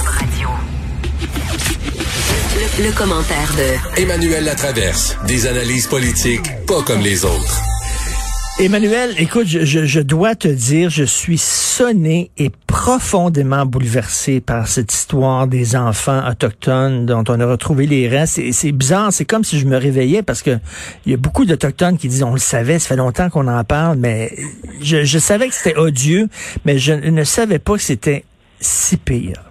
Radio. Le, le commentaire de Emmanuel Latraverse. Des analyses politiques pas comme les autres. Emmanuel, écoute, je, je, je, dois te dire, je suis sonné et profondément bouleversé par cette histoire des enfants autochtones dont on a retrouvé les restes. Et c'est bizarre, c'est comme si je me réveillais parce que il y a beaucoup d'Autochtones qui disent, on le savait, ça fait longtemps qu'on en parle, mais je, je savais que c'était odieux, mais je ne savais pas que c'était si pire.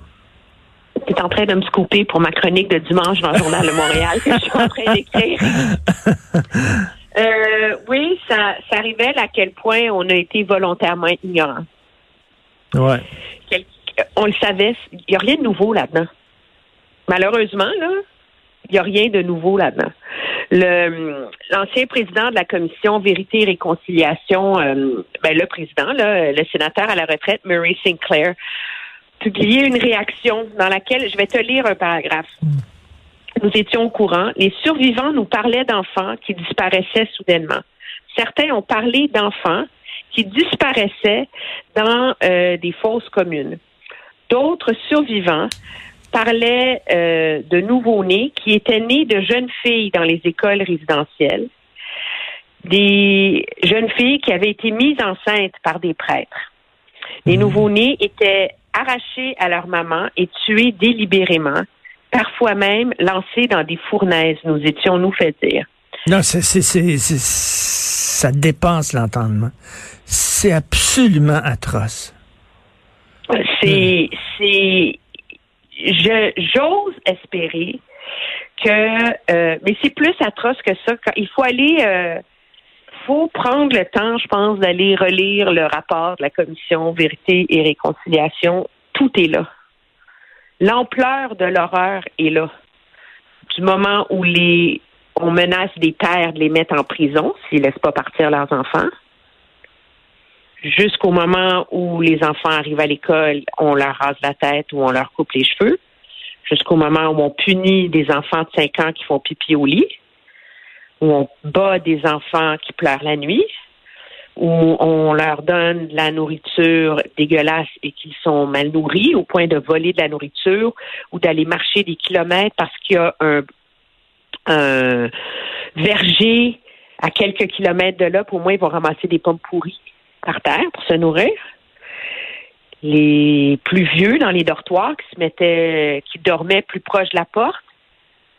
Tu es en train de me scouper pour ma chronique de dimanche dans le Journal de Montréal que je suis en train d'écrire. Euh, oui, ça, ça révèle à quel point on a été volontairement ignorant. Ouais. Quel, on le savait, il n'y a rien de nouveau là-dedans. Malheureusement, là, il n'y a rien de nouveau là-dedans. Le, l'ancien président de la commission Vérité et Réconciliation, euh, ben, le président, là, le sénateur à la retraite, Murray Sinclair, publié une réaction dans laquelle, je vais te lire un paragraphe. Nous étions au courant. Les survivants nous parlaient d'enfants qui disparaissaient soudainement. Certains ont parlé d'enfants qui disparaissaient dans euh, des fosses communes. D'autres survivants parlaient euh, de nouveau-nés qui étaient nés de jeunes filles dans les écoles résidentielles, des jeunes filles qui avaient été mises enceintes par des prêtres. Les mmh. nouveau-nés étaient arrachés à leur maman et tués délibérément parfois même lancés dans des fournaises, nous étions nous fait dire. Non, c'est, c'est, c'est, ça dépasse l'entendement. C'est absolument atroce. C'est, hmm. c'est, je, j'ose espérer que, euh, mais c'est plus atroce que ça. Quand, il faut aller, euh, faut prendre le temps, je pense, d'aller relire le rapport de la commission Vérité et Réconciliation. Tout est là. L'ampleur de l'horreur est là. Du moment où on menace des pères de les mettre en prison s'ils ne laissent pas partir leurs enfants, jusqu'au moment où les enfants arrivent à l'école, on leur rase la tête ou on leur coupe les cheveux, jusqu'au moment où on punit des enfants de 5 ans qui font pipi au lit, où on bat des enfants qui pleurent la nuit, où on leur donne de la nourriture dégueulasse et qu'ils sont mal nourris au point de voler de la nourriture ou d'aller marcher des kilomètres parce qu'il y a un, verger à quelques kilomètres de là, pour moi, ils vont ramasser des pommes pourries par terre pour se nourrir. Les plus vieux dans les dortoirs qui se mettaient, qui dormaient plus proche de la porte,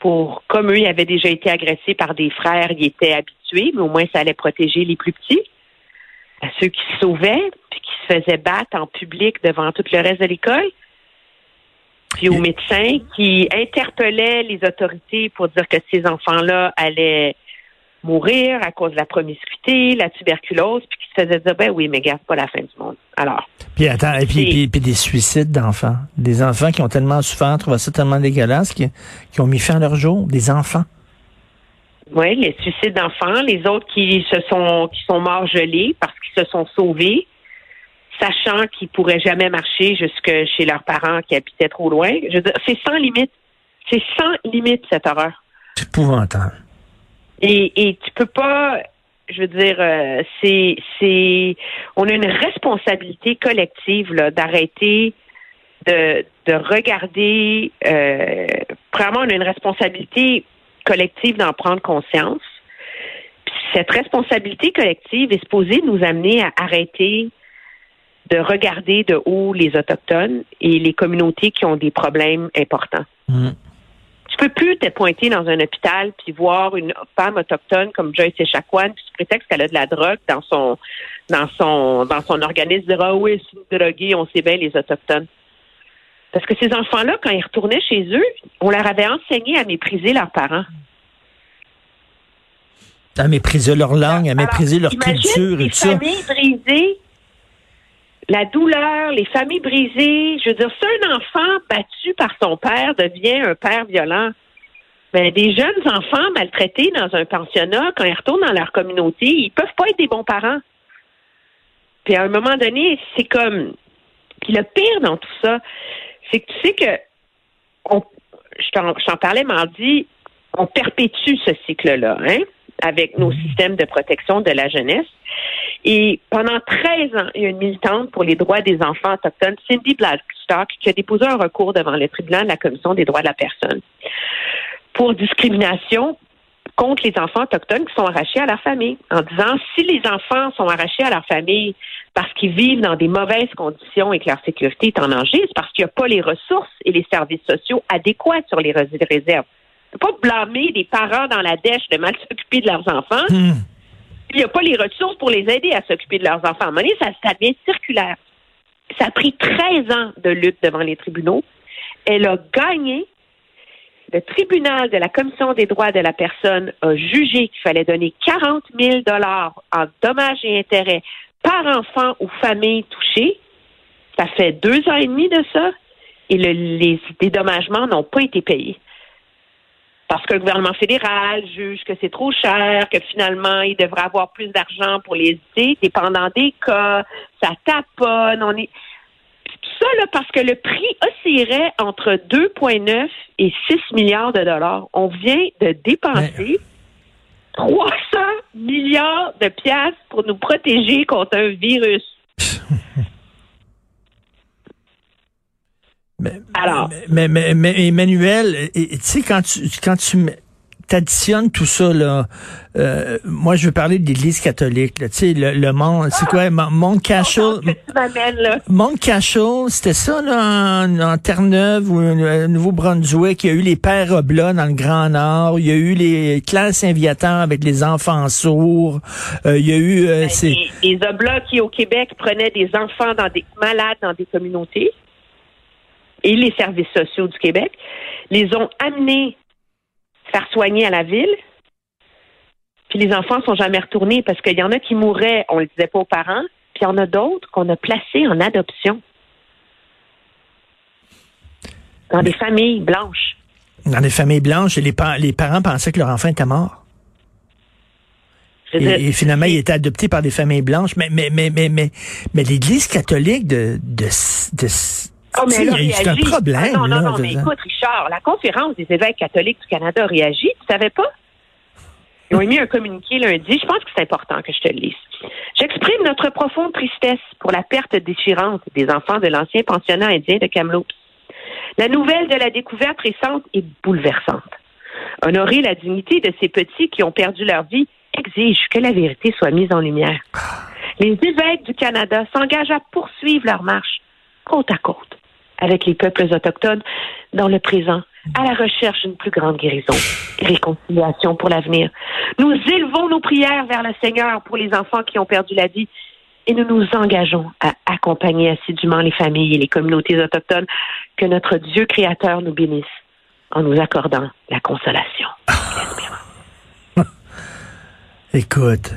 pour, comme eux, ils avaient déjà été agressés par des frères, ils étaient habitués, mais au moins ça allait protéger les plus petits. À ceux qui se sauvaient, puis qui se faisaient battre en public devant tout le reste de l'école, puis aux médecins qui interpellaient les autorités pour dire que ces enfants-là allaient mourir à cause de la promiscuité, la tuberculose, puis qui se faisaient dire, ben oui, mais regarde, pas la fin du monde. Alors. Puis attends, et puis, puis, des suicides d'enfants. Des enfants qui ont tellement souffert, trouvé ça tellement dégueulasse, qui, qui ont mis fin à leur jour. Des enfants. Oui, les suicides d'enfants, les autres qui se sont qui sont morts gelés parce qu'ils se sont sauvés, sachant qu'ils pourraient jamais marcher jusque chez leurs parents qui habitaient trop loin. Je veux dire, c'est sans limite. C'est sans limite cette horreur. C'est épouvantable. Et, et tu peux pas je veux dire, euh, c'est, c'est, on a une responsabilité collective là, d'arrêter de, de regarder. Euh, vraiment, on a une responsabilité collective d'en prendre conscience. Puis cette responsabilité collective est supposée nous amener à arrêter de regarder de haut les Autochtones et les communautés qui ont des problèmes importants. Mm. Tu peux plus te pointer dans un hôpital puis voir une femme autochtone comme Joyce Echaquan puis sous prétexte qu'elle a de la drogue dans son dans son dans son organisme dire ah oui c'est droguée on sait bien les autochtones parce que ces enfants-là, quand ils retournaient chez eux, on leur avait enseigné à mépriser leurs parents. À mépriser leur langue, à mépriser leur culture et tout ça. La douleur, les familles brisées. Je veux dire, si un enfant battu par son père devient un père violent, ben, des jeunes enfants maltraités dans un pensionnat, quand ils retournent dans leur communauté, ils peuvent pas être des bons parents. Puis à un moment donné, c'est comme. Puis le pire dans tout ça, c'est que tu sais que on, je t'en parlais mardi, on perpétue ce cycle-là, hein, avec nos systèmes de protection de la jeunesse. Et pendant 13 ans, il y a une militante pour les droits des enfants autochtones, Cindy Blackstock, qui a déposé un recours devant le tribunal de la Commission des droits de la personne pour discrimination contre les enfants autochtones qui sont arrachés à leur famille, en disant si les enfants sont arrachés à leur famille parce qu'ils vivent dans des mauvaises conditions et que leur sécurité est en danger, c'est parce qu'il n'y a pas les ressources et les services sociaux adéquats sur les réserves. Il ne pas blâmer des parents dans la dèche de mal s'occuper de leurs enfants. Hmm. Il n'y a pas les ressources pour les aider à s'occuper de leurs enfants. À ça devient circulaire. Ça a pris 13 ans de lutte devant les tribunaux. Elle a gagné le tribunal de la Commission des droits de la personne a jugé qu'il fallait donner 40 000 dollars en dommages et intérêts par enfant ou famille touchée. Ça fait deux ans et demi de ça et les dédommagements n'ont pas été payés. Parce que le gouvernement fédéral juge que c'est trop cher, que finalement, il devrait avoir plus d'argent pour les aider, dépendant des cas, ça taponne, on est ça, là, parce que le prix oscillerait entre 2,9 et 6 milliards de dollars. On vient de dépenser 300 milliards de piastres pour nous protéger contre un virus. Mais, Alors, mais, mais, mais Emmanuel, tu sais quand tu quand tu t'additionnes tout ça, là, euh, moi, je veux parler de l'Église catholique. Tu sais, le, le monde, c'est quoi, Mont Cashel? Mont Cashel, c'était ça, là, en, Terre-Neuve ou euh, Nouveau-Brunswick. Il y a eu les Pères Oblats dans le Grand Nord. Il y a eu les classes inviateurs avec les enfants sourds. Euh, il y a eu... Ben, les, les Oblats qui, au Québec, prenaient des enfants dans des malades dans des communautés et les services sociaux du Québec, les ont amenés faire soigner à la ville. Puis les enfants sont jamais retournés parce qu'il y en a qui mouraient, on le disait pas aux parents, puis il y en a d'autres qu'on a placés en adoption. Dans des familles blanches. Dans des familles blanches, et les, les parents pensaient que leur enfant était mort. Et, finalement, il était adopté par des familles blanches. Mais, mais, mais, mais, mais, mais l'Église catholique de, de, de Oh, c'est un problème. Ah, non, non, non, mais écoute, Richard, la conférence des évêques catholiques du Canada a réagi. Tu savais pas? Ils ont émis un communiqué lundi. Je pense que c'est important que je te le lise. J'exprime notre profonde tristesse pour la perte déchirante des enfants de l'ancien pensionnat indien de Kamloops. La nouvelle de la découverte récente est bouleversante. Honorer la dignité de ces petits qui ont perdu leur vie exige que la vérité soit mise en lumière. Les évêques du Canada s'engagent à poursuivre leur marche côte à côte avec les peuples autochtones dans le présent, à la recherche d'une plus grande guérison et réconciliation pour l'avenir. Nous élevons nos prières vers le Seigneur pour les enfants qui ont perdu la vie et nous nous engageons à accompagner assidûment les familles et les communautés autochtones. Que notre Dieu créateur nous bénisse en nous accordant la consolation. Écoute,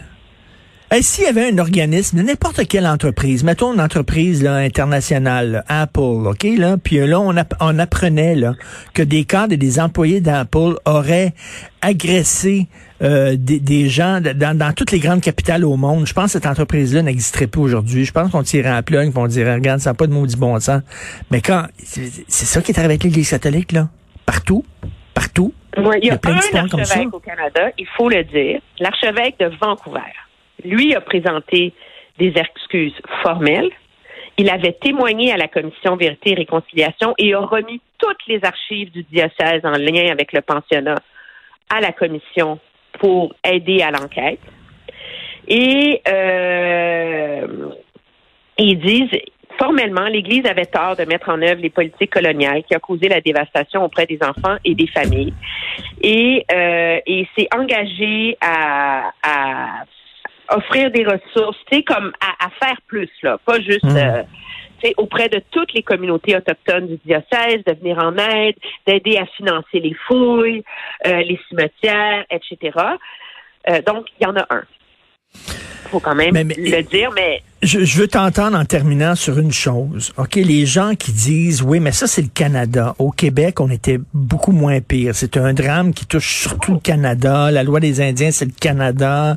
s'il y avait un organisme, n'importe quelle entreprise, mettons une entreprise là, internationale, Apple, OK, là, puis là, on, on apprenait là, que des cadres et des employés d'Apple auraient agressé euh, des, gens dans, toutes les grandes capitales au monde. Je pense que cette entreprise-là n'existerait plus aujourd'hui. Je pense qu'on tirait un plug, qu'on dirait, regarde, ça n'a pas de maudit bon sens. Mais quand, c'est ça qui est arrivé avec l'Église catholique, là? Partout? Partout? il y a, un archevêque au Canada, il faut le dire, l'archevêque de Vancouver lui a présenté des excuses formelles. Il avait témoigné à la commission Vérité et Réconciliation et a remis toutes les archives du diocèse en lien avec le pensionnat à la commission pour aider à l'enquête. Et euh, ils disent formellement, l'Église avait tort de mettre en œuvre les politiques coloniales qui ont causé la dévastation auprès des enfants et des familles. Et, euh, et s'est engagé à, à offrir des ressources, tu sais, comme à, faire plus, là, pas juste euh, auprès de toutes les communautés autochtones du diocèse, de venir en aide, d'aider à financer les fouilles, euh, les cimetières, etc. Euh, donc, il y en a un. Faut quand même Mais- mais- le dire, mais Je, je veux t'entendre en terminant sur une chose. OK, les gens qui disent, oui, mais ça, c'est le Canada. Au Québec, on était beaucoup moins pire. C'est un drame qui touche surtout le Canada. La loi des Indiens, c'est le Canada.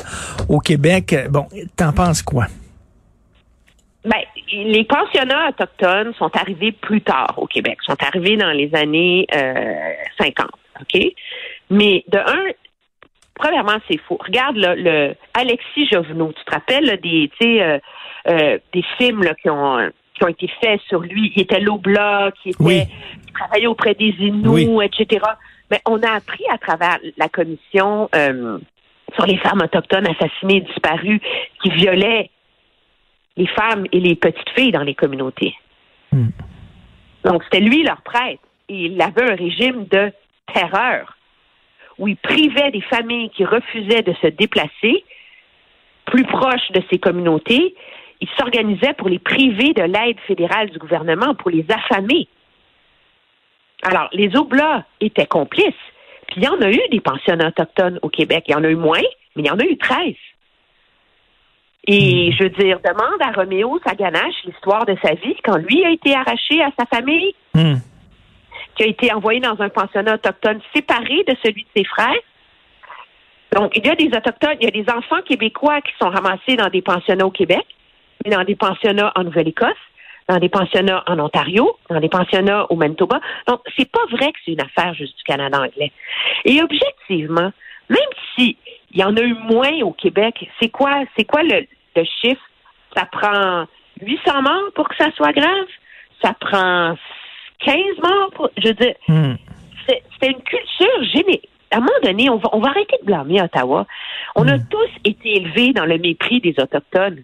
Au Québec, euh, bon, t'en penses quoi? Ben, les pensionnats autochtones sont arrivés plus tard au Québec, sont arrivés dans les années euh, 50, OK? Mais de un, premièrement, c'est faux. Regarde là, le Alexis Jovenot, tu te rappelles là, des, euh, euh, des films là, qui ont qui ont été faits sur lui. Il était l'Obla, qui était Oui. qui travaillait auprès des Inuits, etc. Mais on a appris à travers la commission euh, sur les femmes autochtones assassinées et disparues qui violaient les femmes et les petites filles dans les communautés. Hmm. Donc, c'était lui leur prêtre. Et il avait un régime de terreur où il privait des familles qui refusaient de se déplacer plus proches de ces communautés. Il s'organisait pour les priver de l'aide fédérale du gouvernement, pour les affamer. Alors, les Oblats étaient complices. Puis il y en a eu des pensionnats autochtones au Québec. Il y en a eu moins, mais il y en a eu 13. Et je veux dire, demande à Roméo Saganache l'histoire de sa vie quand lui a été arraché à sa famille, Hmm. Qui a été envoyé dans un pensionnat autochtone séparé de celui de ses frères. Donc, il y a des autochtones, il y a des enfants québécois qui sont ramassés dans des pensionnats au Québec, dans des pensionnats en Nouvelle-Écosse, dans des pensionnats en Ontario, dans des pensionnats au Manitoba. Donc, c'est pas vrai que c'est une affaire juste du Canada anglais. Et objectivement, même si il y en a eu moins au Québec, c'est quoi, c'est quoi le, le chiffre? Ça prend 800 morts pour que ça soit grave? Ça prend 15 morts pour, je veux dire, Hmm. c'est c'est une culture générale. À un moment donné, on va, on va arrêter de blâmer Ottawa. On a tous été élevés dans le mépris des Autochtones.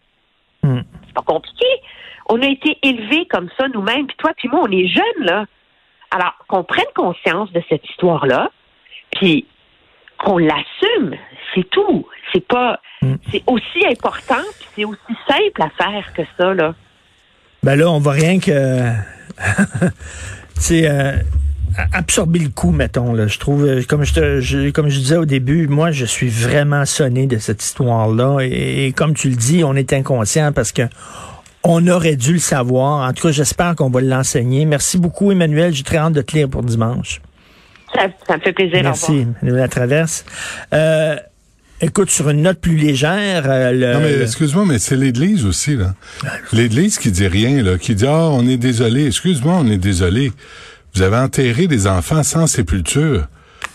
Hmm. C'est pas compliqué. On a été élevés comme ça nous-mêmes. Puis toi, puis moi, on est jeunes, là. Alors, qu'on prenne conscience de cette histoire-là, puis qu'on l'assume, c'est tout. C'est pas... C'est aussi important, puis c'est aussi simple à faire que ça, là. Ben là, on va rien que... sais, euh, absorber le coup, mettons. Là. Je trouve, euh, comme je, te, je- comme je disais au début, moi, je suis vraiment sonné de cette histoire-là. Et, et comme tu le dis, on est inconscient parce que on aurait dû le savoir. En tout cas, j'espère qu'on va l'enseigner. Merci beaucoup, Emmanuel. J'ai très hâte de te lire pour dimanche. Ça, ça me fait plaisir. Merci, Emmanuel Latraverse. Euh, écoute, sur une note plus légère, euh, le- Non, mais excuse-moi, mais c'est l'Église aussi, là. L'Église qui dit rien, là, qui dit, ah, on est désolé. Excuse-moi, on est désolé. Vous avez enterré des enfants sans sépulture.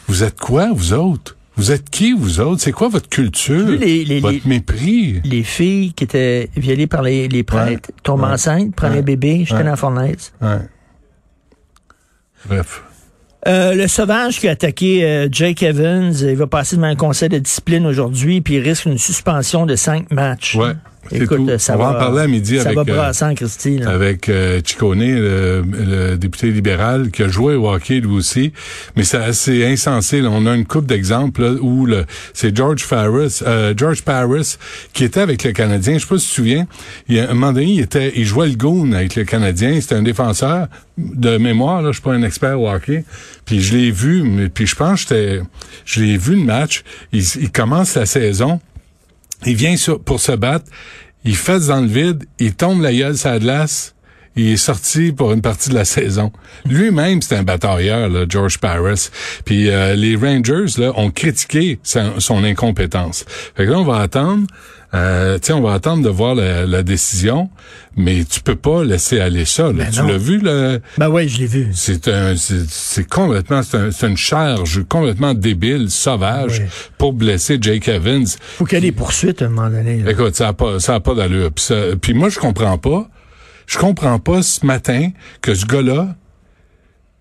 Vous êtes quoi, vous autres? Vous êtes qui, vous autres? C'est quoi votre culture? les- les- votre les- mépris? les filles qui étaient violées par les, prêtres Ouais. tombent Ouais. enceintes, prenaient Ouais. bébé, jetaient Ouais. dans la fournaise. Ouais. Bref. Euh, le sauvage qui a attaqué euh, Jake Evans, il va passer devant un conseil de discipline aujourd'hui, puis il risque une suspension de cinq matchs. Écoute, tout. ça On va va en parler à midi ça avec, va euh, brasser en Christie. là. avec euh, Ciccone, le, le député libéral, qui a joué au hockey lui aussi. Mais c'est assez insensé. là. On a une coupe d'exemples où c'est George Paris, euh, George Paris, qui était avec le Canadien. Je sais pas si tu te souviens. Il, y a un moment donné, il était, il jouait le goon avec le Canadien. C'était un défenseur de mémoire. Là, je suis pas un expert au hockey. Puis je l'ai vu. Mais, puis je pense que je l'ai vu le match. Il, il commence la saison. Il vient sur, pour se battre. Il fait dans le vide. Il tombe la gueule sur la glace. Il est sorti pour une partie de la saison. Lui-même, c'est un batailleur, là, George Paris. Puis euh, les Rangers là, ont critiqué sa- son incompétence. Fait que là, on va attendre. Euh, tu on va attendre de voir la, la décision, mais tu peux pas laisser aller ça. Là. tu non. l'as vu, le, Ben oui, je l'ai vu. c'est un, c'est complètement, c'est un- une charge complètement débile, sauvage, Oui. pour blesser Jake Evans. faut qu'il y ait des poursuites à un moment donné. là. Écoute, ça a pas, ça a pas d'allure. Puis moi, je comprends pas. Je comprends pas ce matin que ce gars-là,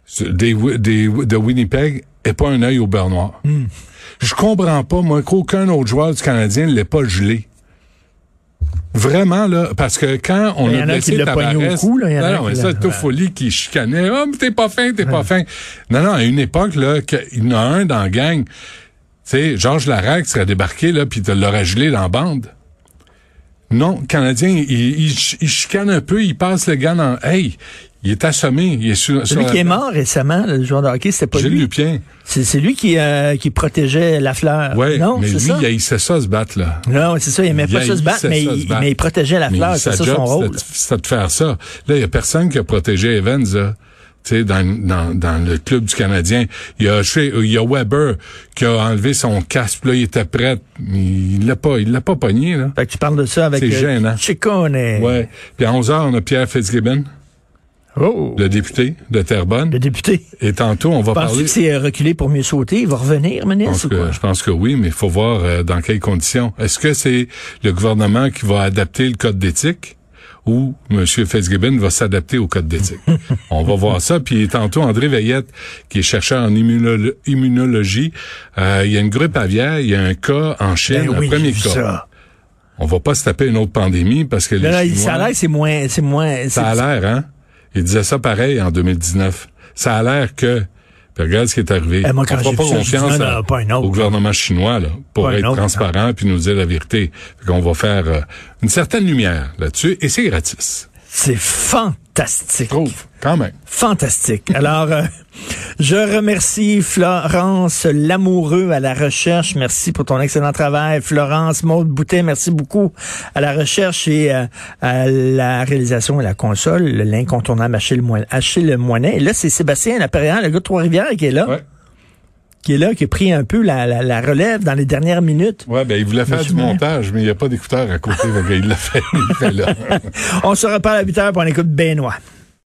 ce- des, des, de Winnipeg, ait pas un œil au beurre noir. Hmm. Je comprends pas, moi, qu'aucun autre joueur du Canadien ne l'ait pas gelé. Vraiment, là, parce que quand on Il y a en a qui blessé Tavares... cou, là, il y en a non, mais ça, Toffoli qui chicanait. « Ah, mais t'es pas fin, t'es pas fin. » Non, non, à une époque, là, qu'il y en a un dans la gang, tu sais, Georges Larac serait débarqué, là, puis te l'aurait gelé dans la bande. Non, le Canadien, il, il, il chicane un peu, il passe le gars dans... Hey, Il est assommé. Il est sur, Celui sur qui la- est mort récemment, le joueur de hockey, c'était pas Gilles lui. Lupien. C'est lui qui, euh, qui protégeait la fleur. Ouais, non, mais lui, ça? il haïssait ça se battre, là. Non, c'est ça, il aimait Il pas ça se battre, mais, il, mais il protégeait la Mais fleur, c'est ça job, son rôle. C'était de faire ça. Là, il y a personne qui a protégé Evans, là. Dans, dans, dans le club du Canadien. Il y a, chez- il y a Weber qui a enlevé son casque, là, il était prêt, il l'a pas, il l'a pas pogné, là. Fait que tu parles de ça avec C'est gênant. Ciccone. Ouais. Puis à 11 h on a Pierre Fitzgibbon, Oh, le député de Terrebonne. le député. Et tantôt, on va Penses-tu parler. que c'est euh, reculé pour mieux sauter? Il va revenir, Je ministre, pense, ou quoi? que, je pense que oui, mais il faut voir euh, dans quelles conditions. Est-ce que c'est le gouvernement qui va adapter le code d'éthique? Ou M. Fitzgibbon va s'adapter au code d'éthique? On va voir ça. Puis tantôt, André Veillette, qui est chercheur en immunolo- immunologie, euh, il y a une grippe aviaire, il y a un cas en Chine, Ben oui, un premier cas. ça. On va pas se taper une autre pandémie parce que les Là, là, Chinois- ça a l'air c'est moins, c'est moins, ça a l'air, hein? Il disait ça pareil en 2019. Ça a l'air que... Regarde ce qui est arrivé. Eh, moi, quand On j'ai pas vu ça, confiance non, à- non, pas au gouvernement chinois là, pour Pas être autre, transparent puis nous dire la vérité. Fait qu'on va faire euh, une certaine lumière là-dessus et c'est gratis. C'est fantastique. Je trouve, quand même. Fantastique. Alors, euh, je remercie Florence Lamoureux à la recherche. Merci pour ton excellent travail. Florence Maude Boutet, merci beaucoup à la recherche et euh, à la réalisation et la console, l'incontournable Achille, Moin- Achille Moinet. Et là, c'est Sébastien Lapérian, le gars de Trois-Rivières, qui est là. Ouais. Qui est là, qui a pris un peu la, la, la relève dans les dernières minutes. Ouais, ben il voulait faire du montage, mais il n'y a pas d'écouteur à côté. il l'a fait, il fait là. On se reparle à 8 heures pour on écoute Benoît.